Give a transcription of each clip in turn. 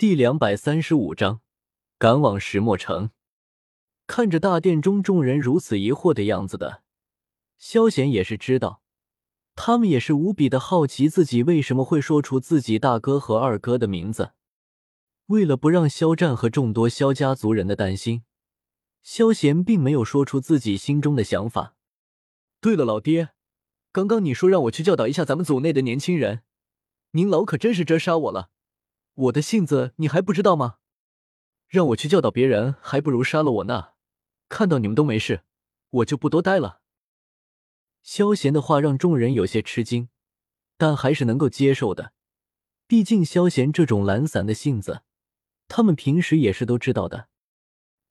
第两百三十五章，赶往石墨城。看着大殿中众人如此疑惑的样子的，萧贤也是知道，他们也是无比的好奇自己为什么会说出自己大哥和二哥的名字。为了不让肖战和众多萧家族人的担心，萧贤并没有说出自己心中的想法。对了，老爹，刚刚你说让我去教导一下咱们族内的年轻人，您老可真是折杀我了。我的性子你还不知道吗？让我去教导别人，还不如杀了我呢。看到你们都没事，我就不多待了。萧贤的话让众人有些吃惊，但还是能够接受的。毕竟萧贤这种懒散的性子，他们平时也是都知道的。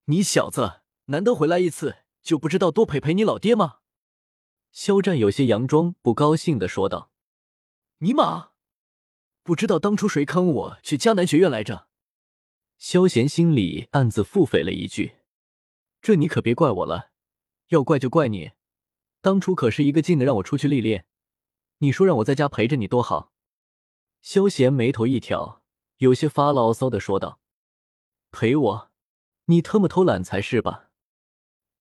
你小子难得回来一次，就不知道多陪陪你老爹吗？肖战有些佯装不高兴的说道：“尼玛！”不知道当初谁坑我去迦南学院来着？萧贤心里暗自腹诽了一句：“这你可别怪我了，要怪就怪你，当初可是一个劲的让我出去历练，你说让我在家陪着你多好。”萧贤眉头一挑，有些发牢骚的说道：“陪我？你特么偷懒才是吧？”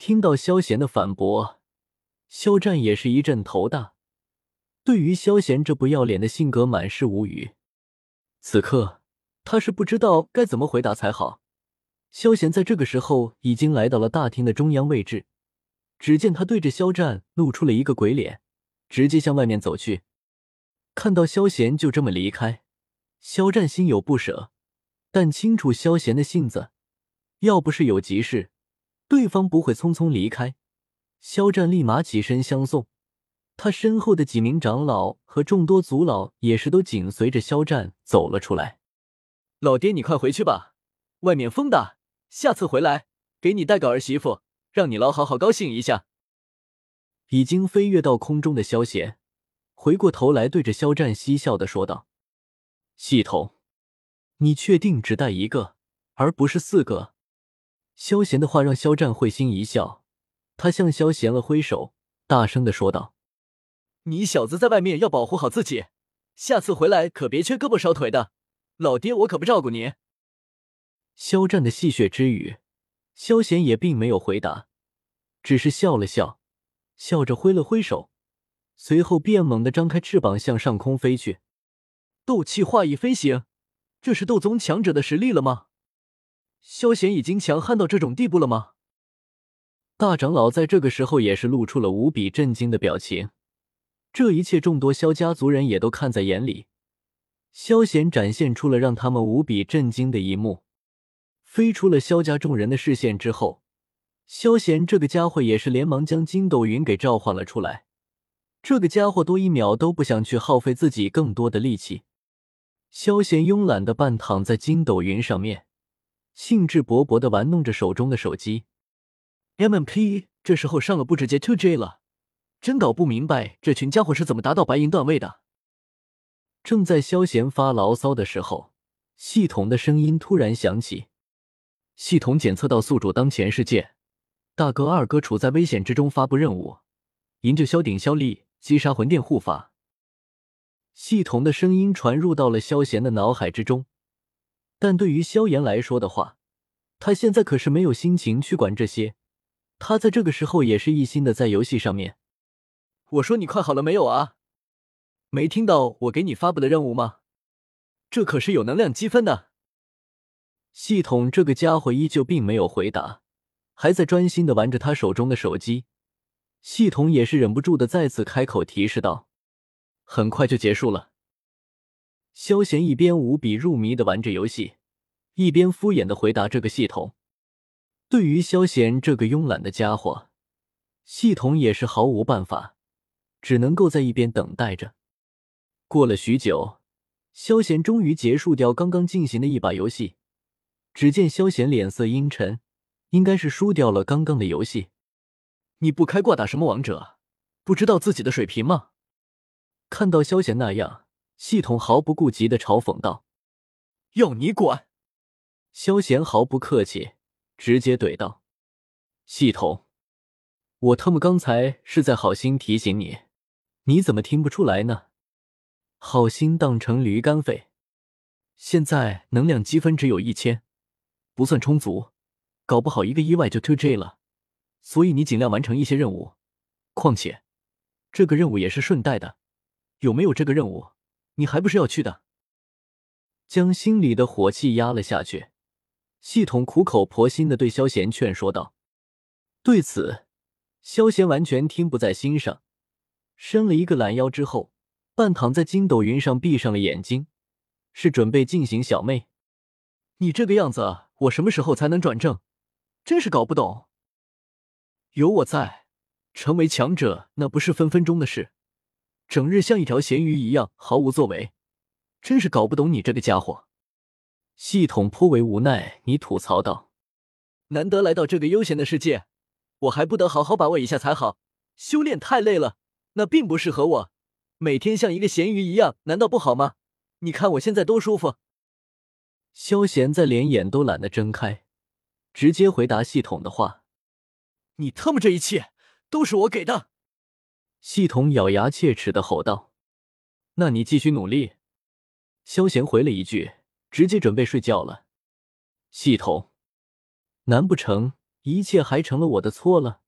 听到萧贤的反驳，肖战也是一阵头大，对于萧贤这不要脸的性格满是无语。此刻他是不知道该怎么回答才好。萧贤在这个时候已经来到了大厅的中央位置，只见他对着肖战露出了一个鬼脸，直接向外面走去。看到萧贤就这么离开，肖战心有不舍，但清楚萧贤的性子，要不是有急事，对方不会匆匆离开。肖战立马起身相送。他身后的几名长老和众多族老也是都紧随着肖战走了出来。老爹，你快回去吧，外面风大，下次回来给你带个儿媳妇，让你老好好高兴一下。已经飞跃到空中的萧贤回过头来，对着肖战嬉笑的说道：“系统，你确定只带一个，而不是四个？”萧贤的话让肖战会心一笑，他向萧贤了挥手，大声的说道。你小子在外面要保护好自己，下次回来可别缺胳膊少腿的，老爹我可不照顾你。肖战的戏谑之语，萧贤也并没有回答，只是笑了笑，笑着挥了挥手，随后便猛地张开翅膀向上空飞去。斗气化翼飞行，这是斗宗强者的实力了吗？萧贤已经强悍到这种地步了吗？大长老在这个时候也是露出了无比震惊的表情。这一切，众多萧家族人也都看在眼里。萧贤展现出了让他们无比震惊的一幕，飞出了萧家众人的视线之后，萧贤这个家伙也是连忙将筋斗云给召唤了出来。这个家伙多一秒都不想去耗费自己更多的力气。萧贤慵懒的半躺在筋斗云上面，兴致勃勃的玩弄着手中的手机。MMP 这时候上了不直接 Two J 了。真搞不明白这群家伙是怎么达到白银段位的。正在萧贤发牢骚的时候，系统的声音突然响起：“系统检测到宿主当前世界，大哥二哥处在危险之中，发布任务，营救萧鼎、萧立，击杀魂殿护法。”系统的声音传入到了萧贤的脑海之中，但对于萧炎来说的话，他现在可是没有心情去管这些，他在这个时候也是一心的在游戏上面。我说你快好了没有啊？没听到我给你发布的任务吗？这可是有能量积分的。系统这个家伙依旧并没有回答，还在专心的玩着他手中的手机。系统也是忍不住的再次开口提示道：“很快就结束了。”萧贤一边无比入迷的玩着游戏，一边敷衍的回答这个系统。对于萧贤这个慵懒的家伙，系统也是毫无办法。只能够在一边等待着。过了许久，萧贤终于结束掉刚刚进行的一把游戏。只见萧贤脸色阴沉，应该是输掉了刚刚的游戏。你不开挂打什么王者？不知道自己的水平吗？看到萧贤那样，系统毫不顾及的嘲讽道：“要你管！”萧贤毫不客气，直接怼道：“系统，我他妈刚才是在好心提醒你。”你怎么听不出来呢？好心当成驴肝肺！现在能量积分只有一千，不算充足，搞不好一个意外就 to J 了。所以你尽量完成一些任务。况且，这个任务也是顺带的。有没有这个任务，你还不是要去的？将心里的火气压了下去，系统苦口婆心的对萧贤劝说道。对此，萧贤完全听不在心上，伸了一个懒腰之后，半躺在筋斗云上，闭上了眼睛，是准备进行小妹。你这个样子，我什么时候才能转正？真是搞不懂。有我在，成为强者那不是分分钟的事。整日像一条咸鱼一样毫无作为，真是搞不懂你这个家伙。系统颇为无奈，你吐槽道：“难得来到这个悠闲的世界，我还不得好好把握一下才好。修炼太累了，那并不适合我。每天像一个咸鱼一样，难道不好吗？你看我现在多舒服。”萧贤在连眼都懒得睁开，直接回答系统的话：“你他妈这一切都是我给的。”系统咬牙切齿的吼道：“那你继续努力。”萧贤回了一句，直接准备睡觉了。系统，难不成一切还成了我的错了？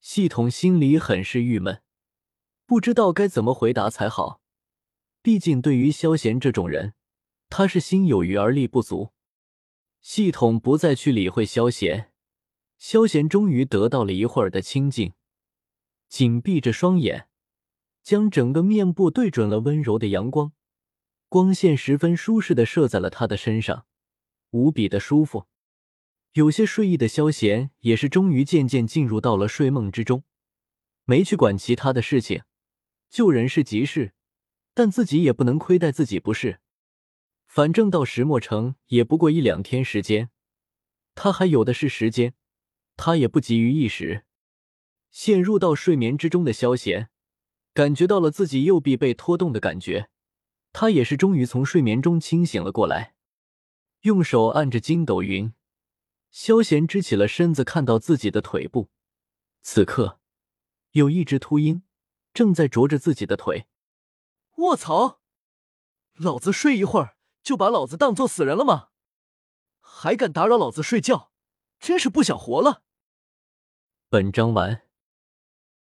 系统心里很是郁闷，不知道该怎么回答才好。毕竟对于萧贤这种人，他是心有余而力不足。系统不再去理会萧贤，萧贤终于得到了一会儿的清静。紧闭着双眼，将整个面部对准了温柔的阳光，光线十分舒适的射在了他的身上，无比的舒服。有些睡意的萧贤也是终于渐渐进入到了睡梦之中，没去管其他的事情，救人是急事，但自己也不能亏待自己，不是？反正到石墨城也不过一两天时间，他还有的是时间，他也不急于一时。陷入到睡眠之中的萧贤，感觉到了自己右臂被拖动的感觉，他也是终于从睡眠中清醒了过来，用手按着筋斗云，萧贤支起了身子，看到自己的腿部，此刻有一只秃鹰正在啄着自己的腿。卧槽！老子睡一会儿就把老子当做死人了吗？还敢打扰老子睡觉，真是不想活了！本章完。